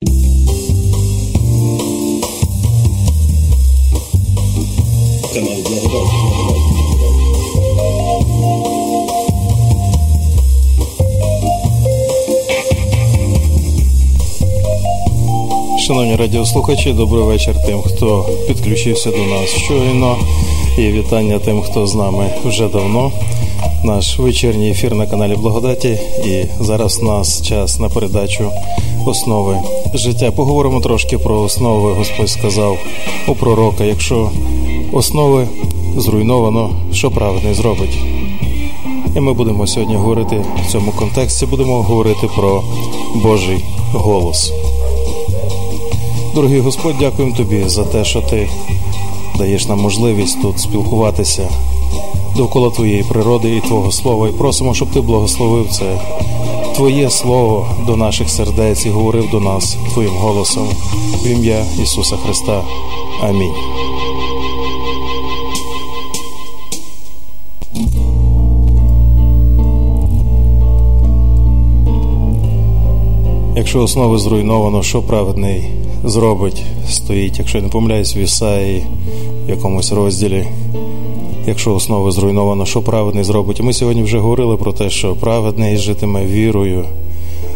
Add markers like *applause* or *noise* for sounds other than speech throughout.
Канал Шановні радіослухачі, добрий вечір тим, хто підключився до нас щойно. І вітання тим, хто з нами вже давно. Наш вечірній ефір на каналі Благодаті. І зараз у нас час на передачу основи життя. Поговоримо трошки про основи. Господь сказав у пророка: якщо основи зруйновано, що праведний зробить. І ми будемо сьогодні говорити в цьому контексті. Будемо говорити про Божий голос. Дорогий Господь, дякуємо тобі за те, що ти даєш нам можливість тут спілкуватися довкола твоєї природи і Твого слова. І просимо, щоб ти благословив це Твоє Слово до наших сердець і говорив до нас Твоїм голосом в ім'я Ісуса Христа. Амінь. Якщо основи зруйновано, що праведний зробить, стоїть, якщо я не помиляюсь в Ісаї в якомусь розділі. Якщо основи зруйновано, що праведний зробить? Ми сьогодні вже говорили про те, що праведний житиме вірою.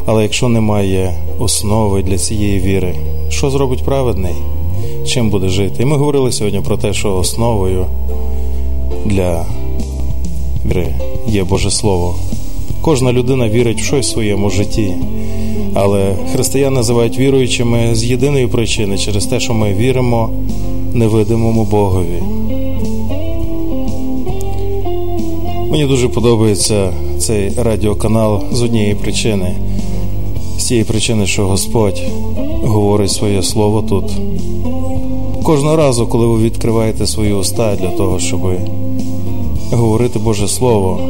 Але якщо немає основи для цієї віри, що зробить праведний? Чим буде жити? І ми говорили сьогодні про те, що основою для віри є Боже Слово. Кожна людина вірить в щось в своєму житті. Але християн називають віруючими з єдиної причини через те, що ми віримо невидимому Богові. Мені дуже подобається цей радіоканал з однієї причини, з тієї причини, що Господь говорить своє слово тут. Кожного разу, коли ви відкриваєте свої уста для того, щоб говорити Боже Слово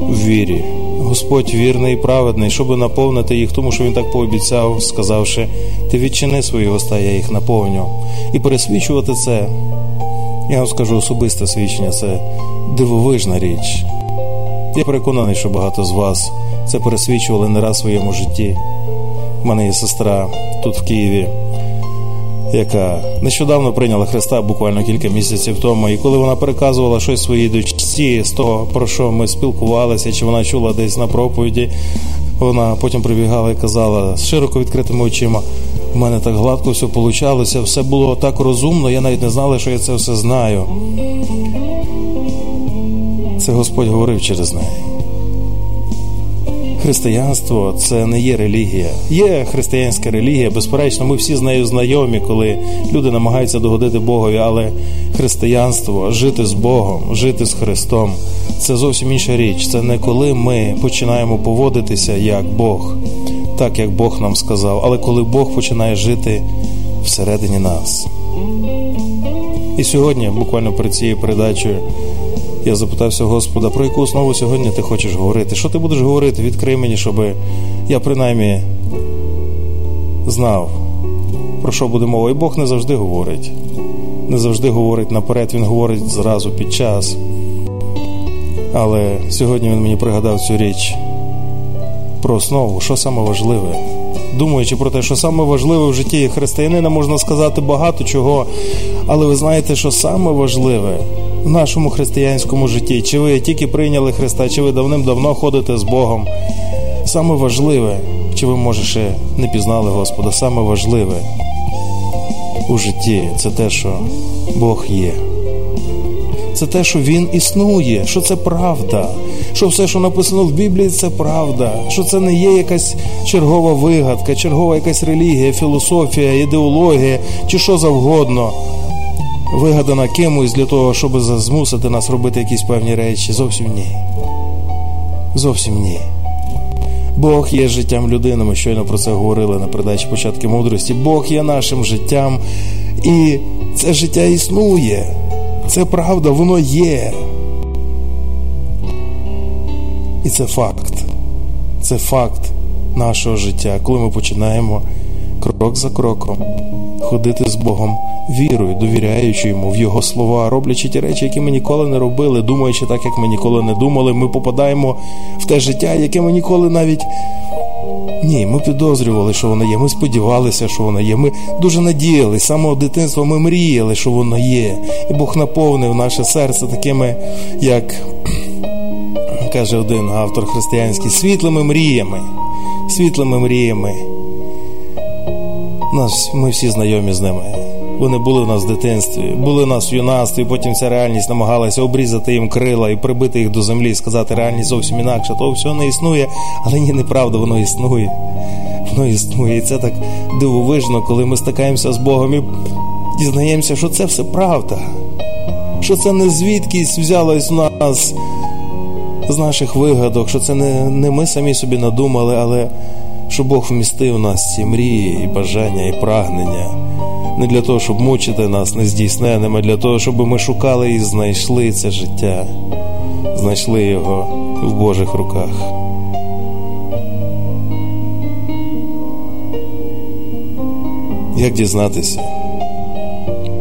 в вірі. Господь вірний і праведний, щоб наповнити їх, тому що він так пообіцяв, сказавши: Ти відчини свої уста, я їх наповню. І пересвідчувати це, я вам скажу особисте свідчення, це дивовижна річ. Я переконаний, що багато з вас це пересвідчували не раз в своєму житті. У мене є сестра тут в Києві, яка нещодавно прийняла Христа буквально кілька місяців тому. І коли вона переказувала щось своїй дочці з того, про що ми спілкувалися, чи вона чула десь на проповіді, вона потім прибігала і казала з широко відкритими очима. У мене так гладко все получалося, все було так розумно, я навіть не знала, що я це все знаю. Це Господь говорив через неї. Християнство це не є релігія. Є християнська релігія, безперечно, ми всі з нею знайомі, коли люди намагаються догодити Богові, але християнство, жити з Богом, жити з Христом це зовсім інша річ. Це не коли ми починаємо поводитися як Бог, так як Бог нам сказав, але коли Бог починає жити всередині нас. І сьогодні, буквально перед цією передачею, я запитався Господа, про яку основу сьогодні ти хочеш говорити? Що ти будеш говорити? Відкрий мені, щоб я принаймні знав, про що буде мова. І Бог не завжди говорить. Не завжди говорить наперед, Він говорить зразу під час. Але сьогодні він мені пригадав цю річ про основу, що саме важливе. Думаючи про те, що саме важливе в житті християнина, можна сказати багато чого. Але ви знаєте, що саме важливе в нашому християнському житті, чи ви тільки прийняли Христа, чи ви давним-давно ходите з Богом. Саме важливе, чи ви, може, ще не пізнали Господа, саме важливе у житті це те, що Бог є. Це те, що Він існує, що це правда, що все, що написано в Біблії, це правда, що це не є якась чергова вигадка, чергова якась релігія, філософія, ідеологія чи що завгодно вигадана кимось для того, щоб змусити нас робити якісь певні речі. Зовсім ні. Зовсім ні. Бог є життям людини. Ми щойно про це говорили на передачі початки мудрості. Бог є нашим життям, і це життя існує. Це правда, воно є. І це факт. Це факт нашого життя, коли ми починаємо крок за кроком ходити з Богом вірою, довіряючи йому в Його слова, роблячи ті речі, які ми ніколи не робили, думаючи так, як ми ніколи не думали, ми попадаємо в те життя, яке ми ніколи навіть Ні, ми підозрювали, що воно є. Ми сподівалися, що воно є. Ми дуже надіялися. З самого дитинства ми мріяли, що воно є. І Бог наповнив наше серце такими, як *clears throat* каже один автор християнський, світлими мріями. Світлими мріями. Нас, Ми всі знайомі з ними. Вони були в нас в дитинстві, були в нас в юнацтві, потім ця реальність намагалася обрізати їм крила і прибити їх до землі, і сказати, реальність зовсім інакша, то все не існує, але ні, неправда, воно існує. Воно існує. І це так дивовижно, коли ми стикаємося з Богом і дізнаємося, що це все правда, що це не звідкись взялось в нас з наших вигадок, що це не, не ми самі собі надумали, але що Бог вмістив в нас ці мрії, і бажання, і прагнення. Не для того, щоб мучити нас нездійсненими, для того, щоб ми шукали і знайшли це життя, знайшли його в Божих руках. Як дізнатися?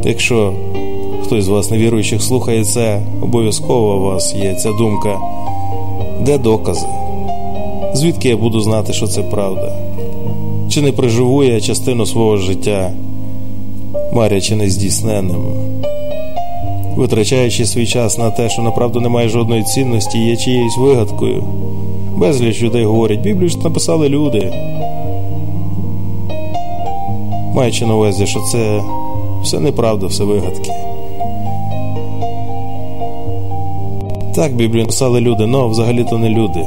Якщо хтось з вас невіруючих слухає це, обов'язково у вас є ця думка. Де докази? Звідки я буду знати, що це правда? Чи не приживу я частину свого життя, марячи нездійсненним, витрачаючи свій час на те, що направду немає жодної цінності, є чиєюсь вигадкою. Безліч людей говорять, Біблію ж написали люди. Маючи на увазі, що це все неправда, все вигадки. Так, Біблію написали люди, але взагалі-то не люди.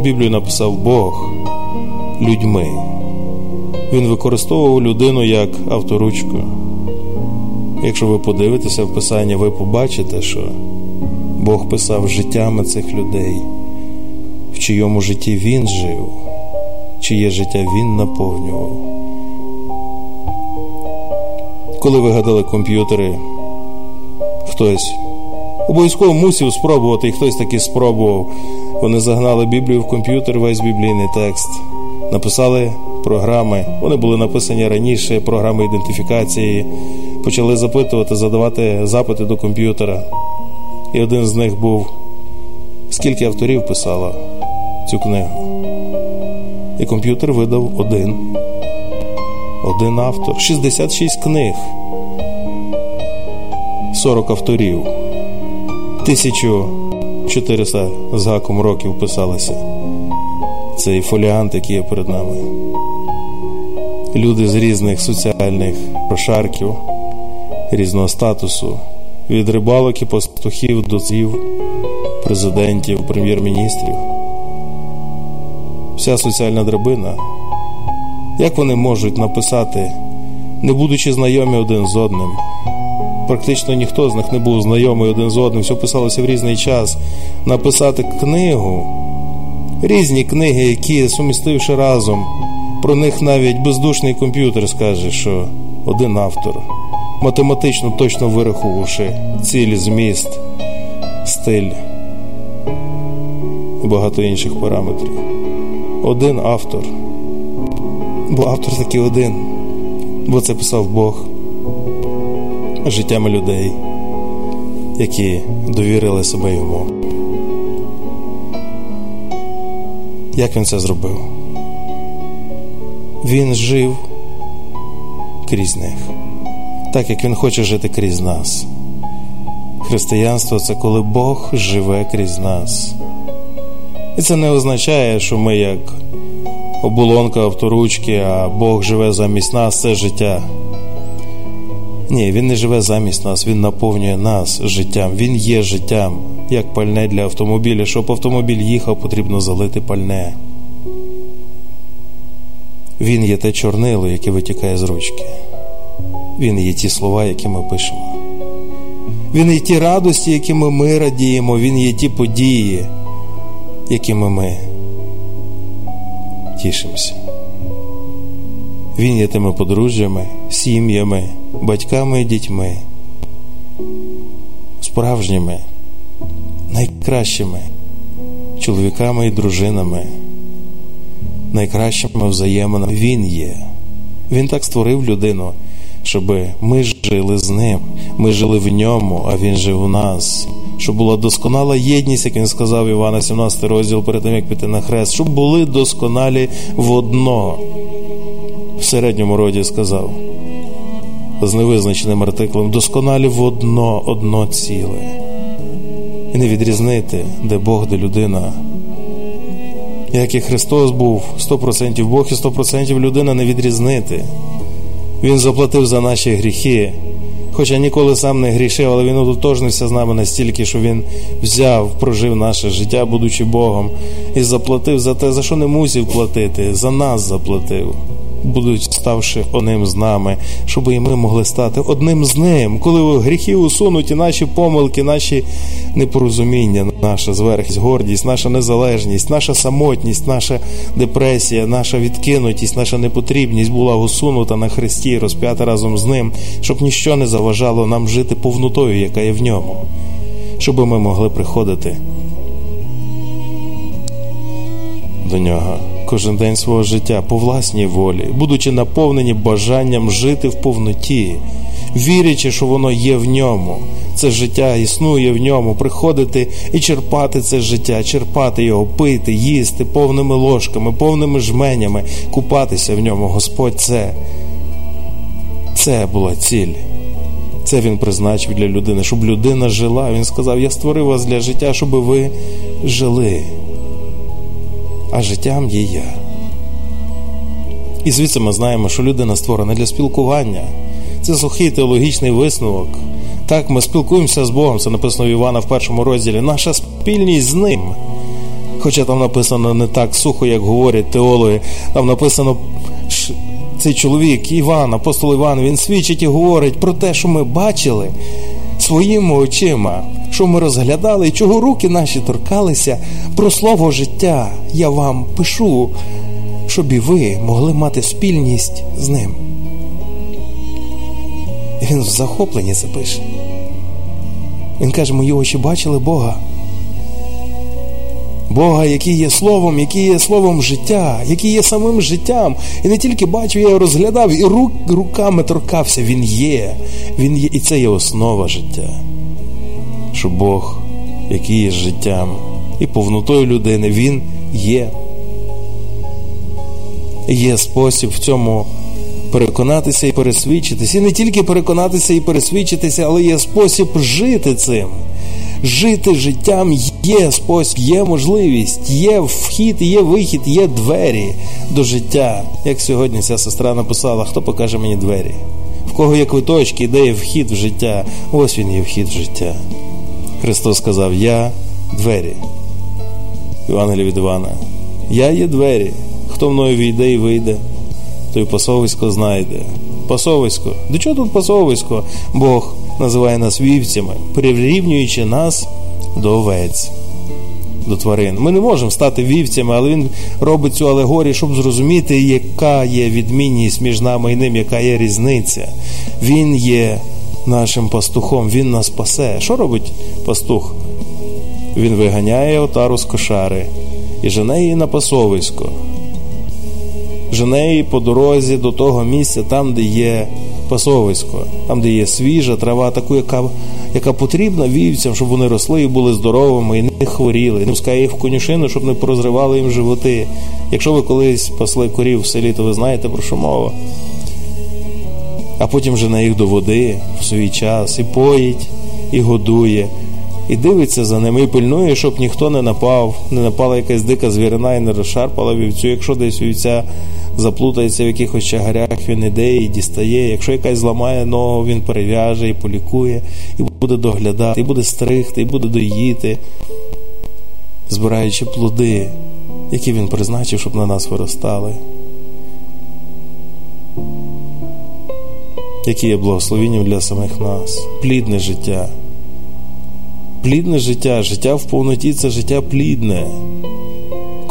Біблію написав Бог людьми. Він використовував людину як авторучку. Якщо ви подивитеся в Писання, ви побачите, що Бог писав життями цих людей, в чийому житті Він жив, чиє життя Він наповнював. Коли вигадали комп'ютери, хтось обов'язково мусив спробувати, і хтось таки спробував. Вони загнали Біблію в комп'ютер, весь біблійний текст, написали програми. Вони були написані раніше, програми ідентифікації, почали запитувати, задавати запити до комп'ютера. І один з них був: скільки авторів писало цю книгу? І комп'ютер видав один. Один автор. 66 книг, 40 авторів. 1400 з гаком років писалися. Цей фоліант, який є перед нами. Люди з різних соціальних прошарків, різного статусу, від рибалок і пастухів до ців, президентів, прем'єр-міністрів. Вся соціальна драбина. Як вони можуть написати, не будучи знайомі один з одним? Практично ніхто з них не був знайомий один з одним, все писалося в різний час. Написати книгу, різні книги, які, сумістивши разом, про них навіть бездушний комп'ютер скаже, що один автор, математично точно вирахувавши ціль, зміст, стиль і багато інших параметрів. Один автор. Бо автор таки один, бо це писав Бог життями людей, які довірили себе йому. Як він це зробив? Він жив крізь них, так як він хоче жити крізь нас. Християнство це коли Бог живе крізь нас. І це не означає, що ми як оболонка авторучки, а Бог живе замість нас це життя. Ні, він не живе замість нас, він наповнює нас життям. Він є життям, як пальне для автомобіля. Щоб автомобіль їхав, потрібно залити пальне. Він є те чорнило, яке витікає з ручки. Він є ті слова, які ми пишемо. Він є ті радості, якими ми радіємо, він є ті події, якими ми тішимося. Він є тими подружжями, сім'ями, батьками і дітьми, справжніми, найкращими чоловіками і дружинами, найкращими взаєминами. Він є. Він так створив людину, щоб ми жили з ним, ми жили в ньому, а він жив у нас, щоб була досконала єдність, як він сказав Івана, 17 розділ перед тим, як піти на хрест, щоб були досконалі в одно. В середньому роді сказав. З невизначеним артиклем досконалі в одно, одно ціле. І не відрізнити, де Бог, де людина. Як і Христос був 100% Бог і 100% людина не відрізнити. Він заплатив за наші гріхи. Хоча ніколи сам не грішив, але він ототожнився з нами настільки, що він взяв, прожив наше життя, будучи Богом, і заплатив за те, за що не мусив платити, за нас заплатив будуть ставши одним з нами, щоб і ми могли стати одним з ним, коли гріхи усунуті, наші помилки, наші непорозуміння, наша зверхність, гордість, наша незалежність, наша самотність, наша депресія, наша відкинутість, наша непотрібність була усунута на Христі, розп'ята разом з ним, щоб ніщо не заважало нам жити повнотою, яка є в ньому, щоб ми могли приходити до нього кожен день свого життя по власній волі, будучи наповнені бажанням жити в повноті, вірячи, що воно є в ньому. Це життя існує в ньому, приходити і черпати це життя, черпати його, пити, їсти повними ложками, повними жменями, купатися в ньому. Господь це, це була ціль. Це він призначив для людини, щоб людина жила. Він сказав: Я створив вас для життя, щоб ви жили а життям є я. І звідси ми знаємо, що людина створена для спілкування. Це сухий теологічний висновок. Так, ми спілкуємося з Богом, це написано в Івана в першому розділі. Наша спільність з ним. Хоча там написано не так сухо, як говорять теологи, там написано. Цей чоловік, Іван, апостол Іван, він свідчить і говорить про те, що ми бачили своїми очима, що ми розглядали чого руки наші торкалися про слово життя. Я вам пишу, щоб і ви могли мати спільність з ним. Він в захопленні це пише. Він каже, мої очі бачили Бога. Бога, який є словом, який є словом життя, який є самим життям. І не тільки бачив, я його розглядав, і рук, руками торкався. Він є. Він є, І це є основа життя. Що Бог, який є життям і повнотою людини, Він є. Є спосіб в цьому переконатися і пересвідчитися. І не тільки переконатися і пересвідчитися, але є спосіб жити цим жити життям є спосіб, є можливість, є вхід, є вихід, є двері до життя. Як сьогодні ця сестра написала, хто покаже мені двері? В кого є квиточки, де є вхід в життя? Ось він є вхід в життя. Христос сказав: Я двері. Євангелія від Івана. Я є двері. Хто мною війде і вийде, той пасовисько знайде. Пасовисько. До чого тут пасовисько? Бог називає нас вівцями, прирівнюючи нас до овець, до тварин. Ми не можемо стати вівцями, але він робить цю алегорію, щоб зрозуміти, яка є відмінність між нами і ним, яка є різниця. Він є нашим пастухом, він нас пасе. Що робить пастух? Він виганяє отару з кошари і жене її на пасовисько. Жене її по дорозі до того місця, там, де є пасовисько, там, де є свіжа трава, таку, яка яка потрібна вівцям, щоб вони росли і були здоровими, і не хворіли, не пускає їх в конюшину, щоб не порозривали їм животи. Якщо ви колись пасли корів в селі, то ви знаєте про що мова. А потім вже на їх до води в свій час і поїть, і годує, і дивиться за ними, і пильнує, щоб ніхто не напав, не напала якась дика звірина і не розшарпала вівцю. Якщо десь вівця заплутається в якихось чагарях, він іде і дістає. Якщо якась зламає ногу, він перев'яже і полікує, і буде доглядати, і буде стригти, і буде доїти, збираючи плоди, які він призначив, щоб на нас виростали. Які є благословенням для самих нас, плідне життя. Плідне життя, життя в повноті це життя плідне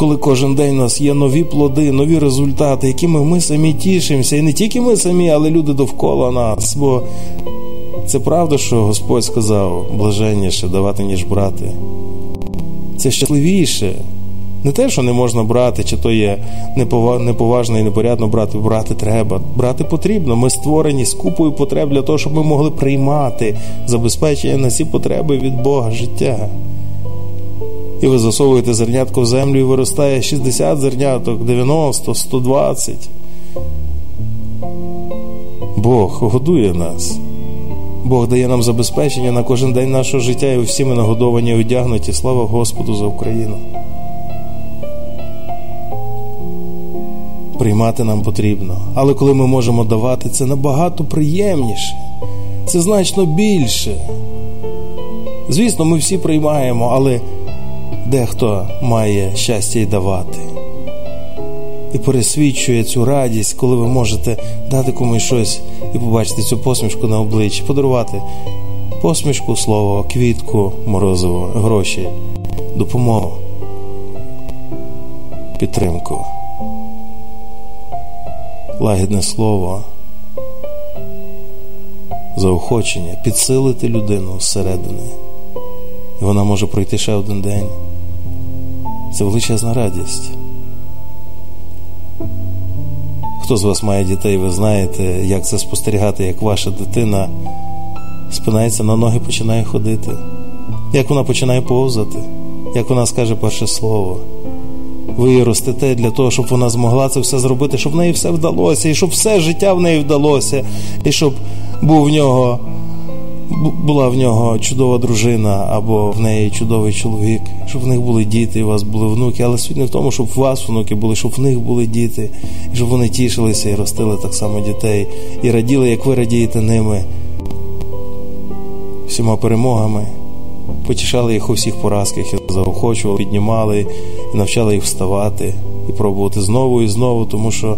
коли кожен день у нас є нові плоди, нові результати, якими ми самі тішимося. І не тільки ми самі, але люди довкола нас. Бо це правда, що Господь сказав блаженніше давати, ніж брати. Це щасливіше Не те, що не можна брати, чи то є неповажно і непорядно брати. Брати треба. Брати потрібно. Ми створені з купою потреб для того, щоб ми могли приймати забезпечення на ці потреби від Бога життя. І ви засовуєте зернятко в землю і виростає 60 зерняток, 90, 120. Бог годує нас. Бог дає нам забезпечення на кожен день нашого життя, і всі ми нагодовані і одягнуті. Слава Господу за Україну. Приймати нам потрібно. Але коли ми можемо давати, це набагато приємніше, це значно більше. Звісно, ми всі приймаємо, але дехто має щастя й давати. І пересвідчує цю радість, коли ви можете дати комусь щось і побачити цю посмішку на обличчі, подарувати посмішку, слово, квітку, морозиво, гроші, допомогу, підтримку, лагідне слово, заохочення, підсилити людину зсередини. І вона може пройти ще один день. Це величезна радість. Хто з вас має дітей, ви знаєте, як це спостерігати, як ваша дитина спинається на ноги, починає ходити, як вона починає повзати, як вона скаже перше слово. Ви ростете для того, щоб вона змогла це все зробити, щоб в неї все вдалося, і щоб все життя в неї вдалося, і щоб був в нього була в нього чудова дружина або в неї чудовий чоловік, щоб в них були діти, і у вас були внуки. Але суть не в тому, щоб у вас внуки були, щоб в них були діти, і щоб вони тішилися і ростили так само дітей, і раділи, як ви радієте ними, всіма перемогами. Потішали їх у всіх поразках і заохочували, піднімали навчали їх вставати і пробувати знову і знову, тому що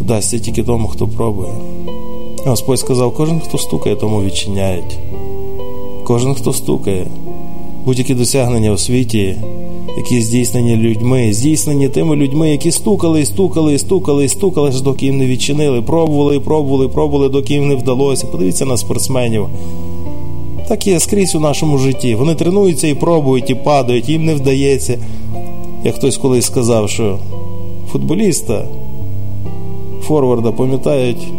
вдасться тільки тому, хто пробує. Господь сказав: кожен, хто стукає, тому відчиняють. Кожен, хто стукає, будь-які досягнення у світі, які здійснені людьми, здійснені тими людьми, які стукали, і стукали, і стукали, і стукали, доки їм не відчинили, пробували, і пробували, і пробували, доки їм не вдалося. Подивіться на спортсменів. Так є скрізь у нашому житті. Вони тренуються і пробують, і падають, їм не вдається. Як хтось колись сказав, що футболіста, форварда пам'ятають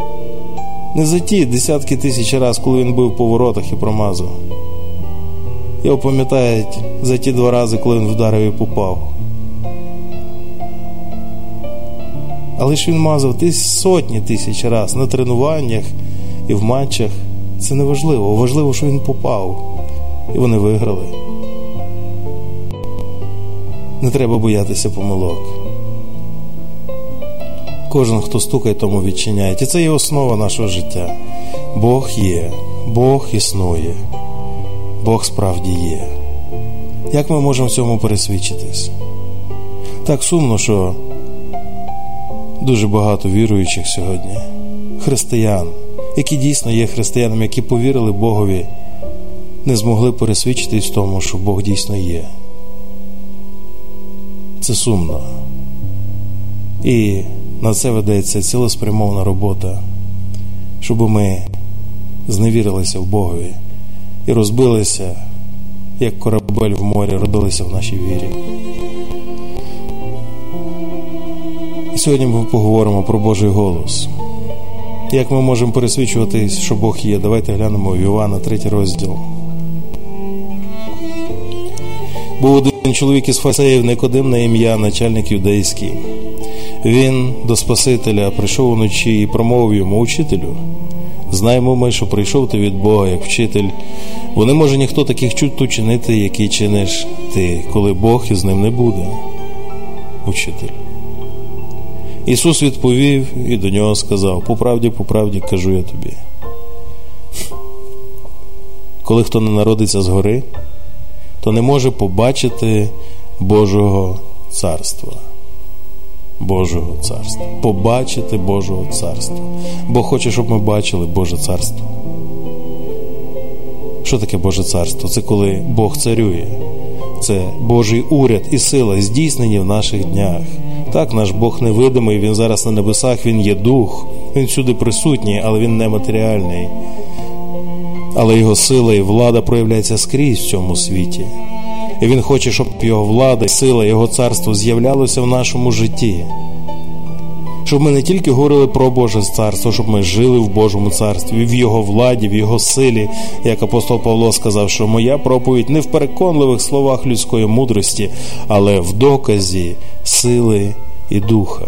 не за ті десятки тисяч разів, коли він був по воротах і промазав. Його пам'ятають за ті два рази, коли він вдарив і попав. Але ж він мазав сотні тисяч разів на тренуваннях і в матчах. Це не важливо. Важливо, що він попав. І вони виграли. Не треба боятися помилок. Кожен, хто стукає, тому відчиняє. І це є основа нашого життя. Бог є, Бог існує, Бог справді є. Як ми можемо в цьому пересвідчитись? Так сумно, що дуже багато віруючих сьогодні, християн, які дійсно є християнами, які повірили Богові, не змогли пересвідчитись в тому, що Бог дійсно є. Це сумно. І на це ведеться цілеспрямована робота, щоб ми зневірилися в Богові і розбилися, як корабель в морі, родилися в нашій вірі. Сьогодні ми поговоримо про Божий голос. Як ми можемо пересвідчуватись, що Бог є? Давайте глянемо в Івана, третій розділ. Був один чоловік із фасеїв Никодим на ім'я, начальник юдейський. Він до Спасителя прийшов уночі і промовив йому учителю. Знаємо ми, що прийшов ти від Бога як вчитель, бо не може ніхто таких чуть учинити, які чиниш ти, коли Бог із ним не буде. Учитель. Ісус відповів і до нього сказав: по правді, по правді кажу я тобі. Коли хто не народиться згори, то не може побачити Божого царства. Божого царства, побачити Божого царства. Бог хоче, щоб ми бачили Боже царство. Що таке Боже царство? Це коли Бог царює, це Божий уряд і сила здійснені в наших днях. Так, наш Бог невидимий, Він зараз на небесах, Він є дух, Він всюди присутній, але Він не матеріальний. Але Його сила і влада проявляється скрізь в цьому світі. І Він хоче, щоб його влада, сила, його царство з'являлося в нашому житті. Щоб ми не тільки говорили про Боже царство, щоб ми жили в Божому царстві, в Його владі, в Його силі, як апостол Павло сказав, що моя проповідь не в переконливих словах людської мудрості, але в доказі сили і духа.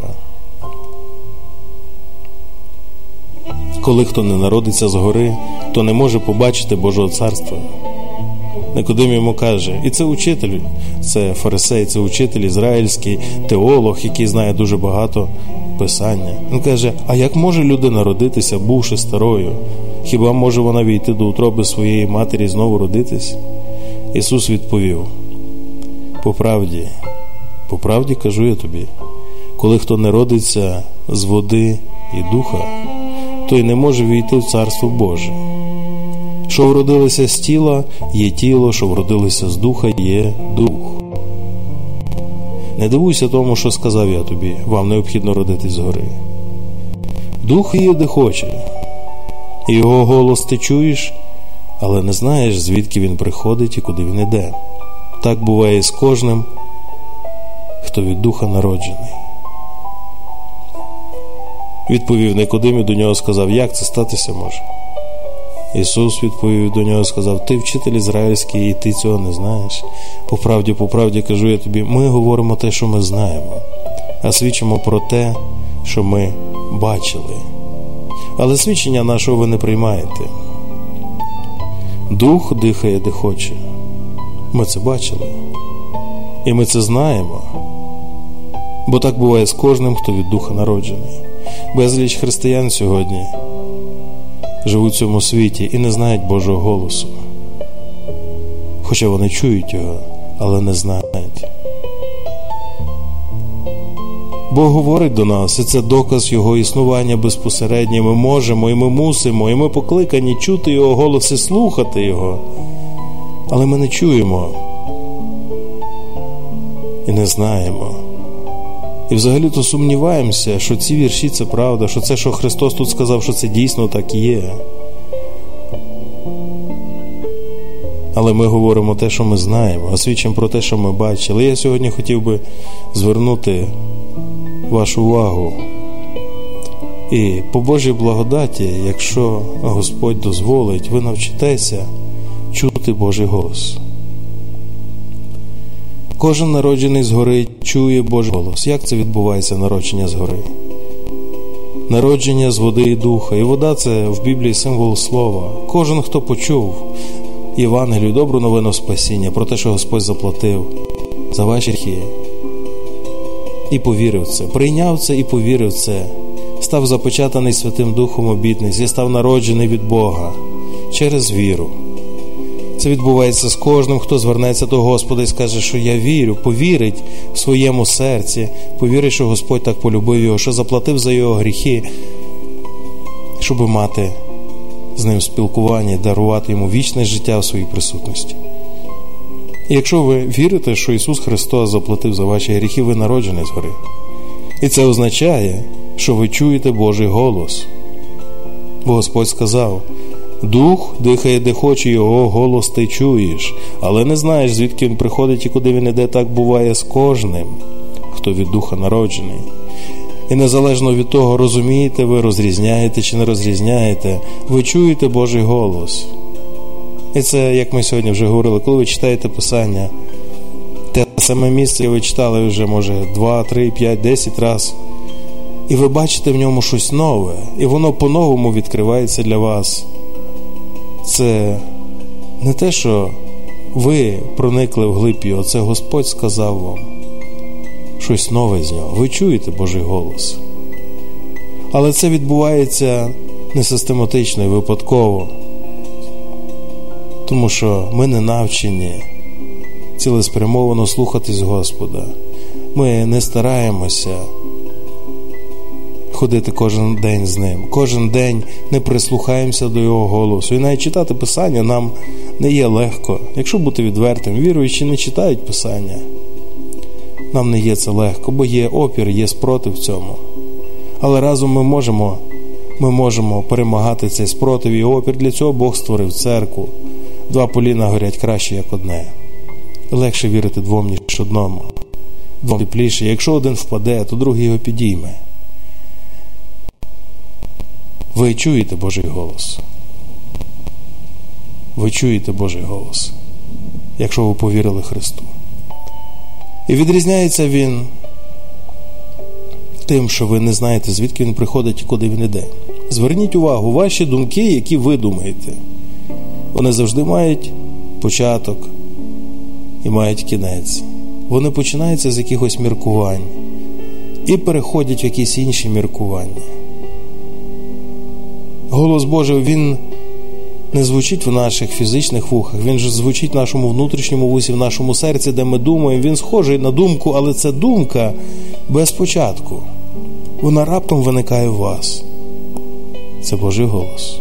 Коли хто не народиться згори, то не може побачити Божого царства. Никодим йому каже, і це учитель, це фарисей, це учитель ізраїльський, теолог, який знає дуже багато писання. Він каже: А як може людина родитися, бувши старою? Хіба може вона війти до утроби своєї матері і знову родитись? Ісус відповів: По правді, по правді кажу я тобі, коли хто не родиться з води і духа, той не може війти в Царство Боже. Що вродилося з тіла, є тіло, що вродилося з духа, є дух. Не дивуйся тому, що сказав я тобі, вам необхідно родитись згори. Дух є де хоче, його голос ти чуєш, але не знаєш, звідки він приходить і куди він іде. Так буває з кожним, хто від духа народжений. Відповів Никодим і до нього сказав, як це статися може. Ісус відповів до нього сказав: Ти вчитель ізраїльський, і ти цього не знаєш. По правді, по правді кажу я тобі, ми говоримо те, що ми знаємо, а свідчимо про те, що ми бачили. Але свідчення нашого ви не приймаєте. Дух дихає, де хоче. Ми це бачили. І ми це знаємо. Бо так буває з кожним, хто від духа народжений. Безліч християн сьогодні живуть в цьому світі і не знають Божого голосу. Хоча вони чують його, але не знають. Бог говорить до нас, і це доказ Його існування безпосередньо. Ми можемо, і ми мусимо, і ми покликані чути Його голос і слухати Його. Але ми не чуємо і не знаємо. І взагалі то сумніваємося, що ці вірші це правда, що це, що Христос тут сказав, що це дійсно так є. Але ми говоримо те, що ми знаємо, освічимо про те, що ми бачили. Я сьогодні хотів би звернути вашу увагу. І по Божій благодаті, якщо Господь дозволить, ви навчитеся чути Божий голос. Кожен народжений згори чує Божий голос. Як це відбувається народження згори? Народження з води і духа. І вода це в Біблії символ слова. Кожен, хто почув Євангелію, добру новину спасіння про те, що Господь заплатив за ваші гріхи. І повірив це, прийняв це і повірив це, став запечатаний Святим Духом обітниць і став народжений від Бога через віру. Це відбувається з кожним, хто звернеться до Господа і скаже, що я вірю, повірить в своєму серці, повірить, що Господь так полюбив його, що заплатив за його гріхи, щоб мати з ним спілкування, дарувати йому вічне життя в своїй присутності. І якщо ви вірите, що Ісус Христос заплатив за ваші гріхи, ви народжені згори. І це означає, що ви чуєте Божий голос. Бо Господь сказав. Дух дихає, де хоче, його голос ти чуєш, але не знаєш, звідки він приходить і куди він іде, так буває з кожним, хто від духа народжений. І незалежно від того, розумієте ви, розрізняєте чи не розрізняєте, ви чуєте Божий голос. І це, як ми сьогодні вже говорили, коли ви читаєте Писання, те саме місце ви читали вже, може, 2, 3, 5, 10 разів. І ви бачите в ньому щось нове, і воно по-новому відкривається для вас це не те, що ви проникли в глиб його, це Господь сказав вам щось нове з нього. Ви чуєте Божий голос. Але це відбувається не систематично і випадково, тому що ми не навчені цілеспрямовано слухатись Господа. Ми не стараємося ходити кожен день з ним. Кожен день не прислухаємося до його голосу. І навіть читати Писання нам не є легко. Якщо бути відвертим, віруючі не читають Писання. Нам не є це легко, бо є опір, є спротив цьому. Але разом ми можемо ми можемо перемагати цей спротив і опір. Для цього Бог створив церкву. Два поліна горять краще, як одне. Легше вірити двом, ніж одному. Двом тепліше. Якщо один впаде, то другий його підійме. Ви чуєте Божий голос. Ви чуєте Божий голос, якщо ви повірили Христу. І відрізняється Він тим, що ви не знаєте, звідки він приходить і куди він іде. Зверніть увагу, ваші думки, які ви думаєте, вони завжди мають початок і мають кінець. Вони починаються з якихось міркувань і переходять в якісь інші міркування. Голос Божий, він не звучить в наших фізичних вухах, він же звучить в нашому внутрішньому вусі, в нашому серці, де ми думаємо. Він схожий на думку, але це думка без початку. Вона раптом виникає в вас. Це Божий голос.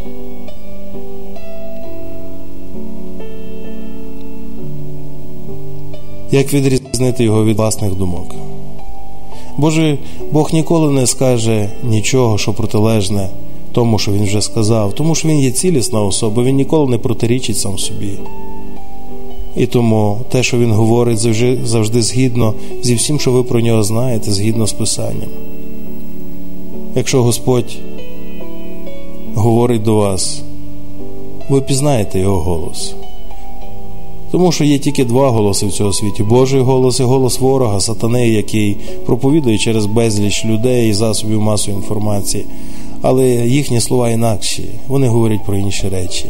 Як відрізнити його від власних думок? Боже, Бог ніколи не скаже нічого, що протилежне тому, що він вже сказав, тому що він є цілісна особа, він ніколи не протирічить сам собі. І тому те, що він говорить, завжди, завжди згідно зі всім, що ви про нього знаєте, згідно з Писанням. Якщо Господь говорить до вас, ви пізнаєте його голос. Тому що є тільки два голоси в цьому світі: Божий голос і голос ворога, сатани, який проповідує через безліч людей і засобів масової інформації але їхні слова інакші, вони говорять про інші речі.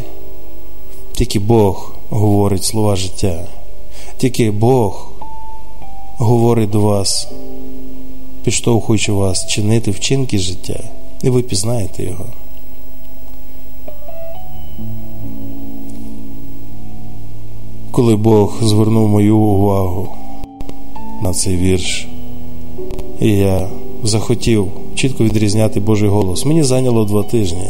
Тільки Бог говорить слова життя, тільки Бог говорить до вас, підштовхуючи вас чинити вчинки життя, і ви пізнаєте його. Коли Бог звернув мою увагу на цей вірш, і я захотів чітко відрізняти Божий голос. Мені зайняло два тижні.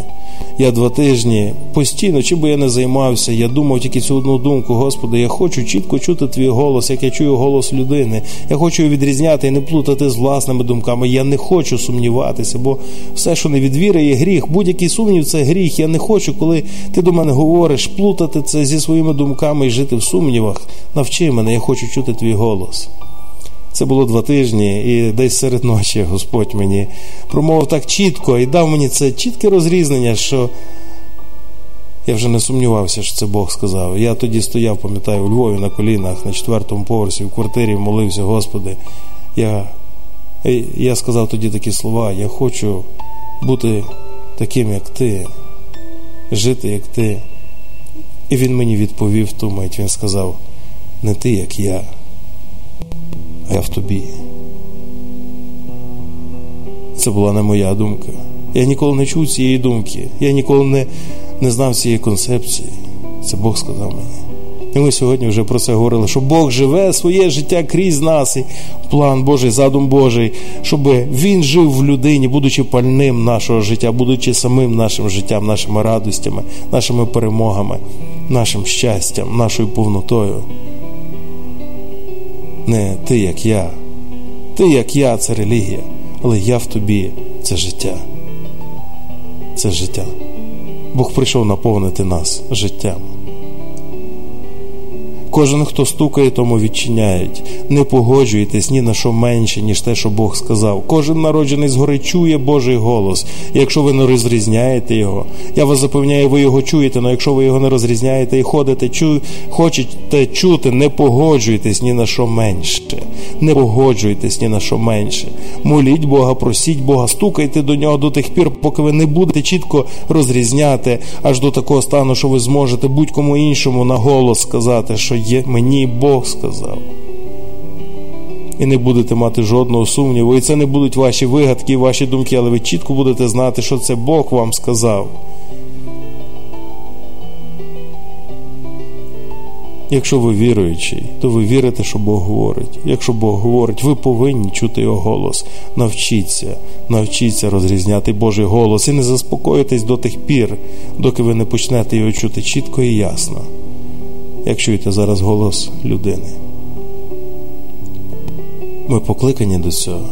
Я два тижні постійно, чим би я не займався, я думав тільки цю одну думку, Господи, я хочу чітко чути твій голос, як я чую голос людини. Я хочу відрізняти і не плутати з власними думками. Я не хочу сумніватися, бо все, що не від віри, є гріх. Будь-який сумнів це гріх. Я не хочу, коли ти до мене говориш, плутати це зі своїми думками і жити в сумнівах. Навчи мене, я хочу чути твій голос. Це було два тижні, і десь серед ночі Господь мені промовив так чітко і дав мені це чітке розрізнення, що я вже не сумнівався, що це Бог сказав. Я тоді стояв, пам'ятаю, у Львові на колінах на четвертому поверсі в квартирі, молився, Господи. Я, Я сказав тоді такі слова: я хочу бути таким, як ти, жити, як ти. І він мені відповів ту мить, він сказав: не ти, як я я в тобі. Це була не моя думка. Я ніколи не чув цієї думки. Я ніколи не, не знав цієї концепції. Це Бог сказав мені. І ми сьогодні вже про це говорили, що Бог живе своє життя крізь нас, і план Божий, задум Божий, щоб Він жив в людині, будучи пальним нашого життя, будучи самим нашим життям, нашими радостями, нашими перемогами, нашим щастям, нашою повнотою не ти, як я. Ти, як я, це релігія, але я в тобі це життя. Це життя. Бог прийшов наповнити нас життям. Кожен, хто стукає, тому відчиняють. Не погоджуйтесь ні на що менше, ніж те, що Бог сказав. Кожен народжений згори чує Божий голос. Якщо ви не розрізняєте його, я вас запевняю, ви його чуєте, але якщо ви його не розрізняєте і ходите, чу, хочете чути, не погоджуйтесь ні на що менше. Не погоджуйтесь ні на що менше. Моліть Бога, просіть Бога, стукайте до нього до тих пір, поки ви не будете чітко розрізняти аж до такого стану, що ви зможете будь-кому іншому на голос сказати, що мені Бог сказав. І не будете мати жодного сумніву. І це не будуть ваші вигадки, ваші думки, але ви чітко будете знати, що це Бог вам сказав. Якщо ви віруючий, то ви вірите, що Бог говорить. Якщо Бог говорить, ви повинні чути його голос. Навчіться, навчіться розрізняти Божий голос і не заспокоїтесь до тих пір, доки ви не почнете його чути чітко і ясно як чуєте зараз голос людини. Ми покликані до цього,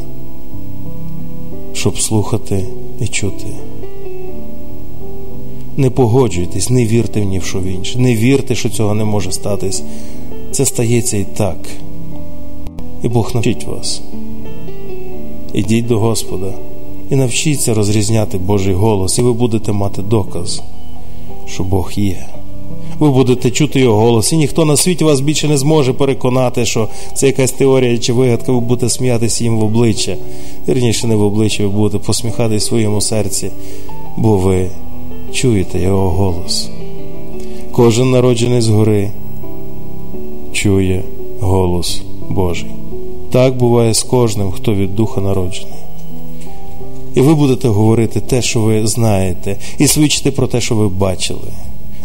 щоб слухати і чути. Не погоджуйтесь, не вірте в ні в що в інше, не вірте, що цього не може статись. Це стається і так. І Бог навчить вас. Ідіть до Господа і навчіться розрізняти Божий голос, і ви будете мати доказ, що Бог є. Ви будете чути його голос, і ніхто на світі вас більше не зможе переконати, що це якась теорія чи вигадка, ви будете сміятися їм в обличчя. Вірніше, не в обличчя, ви будете посміхатись в своєму серці, бо ви чуєте його голос. Кожен народжений згори чує голос Божий. Так буває з кожним, хто від духа народжений. І ви будете говорити те, що ви знаєте, і свідчити про те, що ви бачили.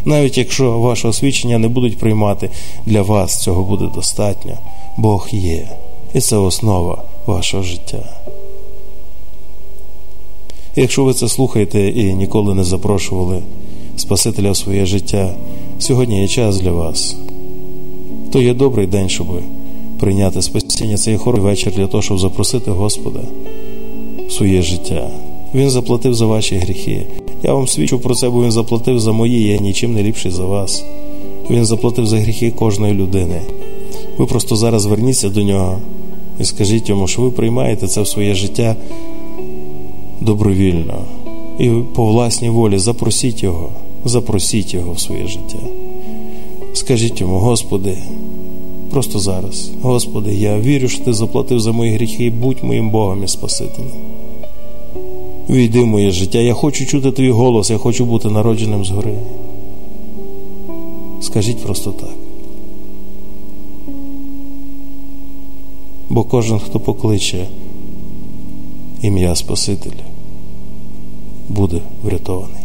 Навіть якщо ваше освічення не будуть приймати, для вас цього буде достатньо. Бог є. І це основа вашого життя. Якщо ви це слухаєте і ніколи не запрошували Спасителя в своє життя, сьогодні є час для вас, то є добрий день, щоб прийняти спасіння цей хороший вечір для того, щоб запросити Господа в своє життя. Він заплатив за ваші гріхи. Я вам свідчу про це, бо він заплатив за мої, я нічим не ліпший за вас. Він заплатив за гріхи кожної людини. Ви просто зараз зверніться до нього і скажіть йому, що ви приймаєте це в своє життя добровільно. І по власній волі запросіть його, запросіть його в своє життя. Скажіть йому, Господи, просто зараз, Господи, я вірю, що Ти заплатив за мої гріхи, будь моїм Богом і Спасителем. Війди в моє життя. Я хочу чути твій голос, я хочу бути народженим згори. Скажіть просто так. Бо кожен, хто покличе ім'я Спасителя, буде врятований.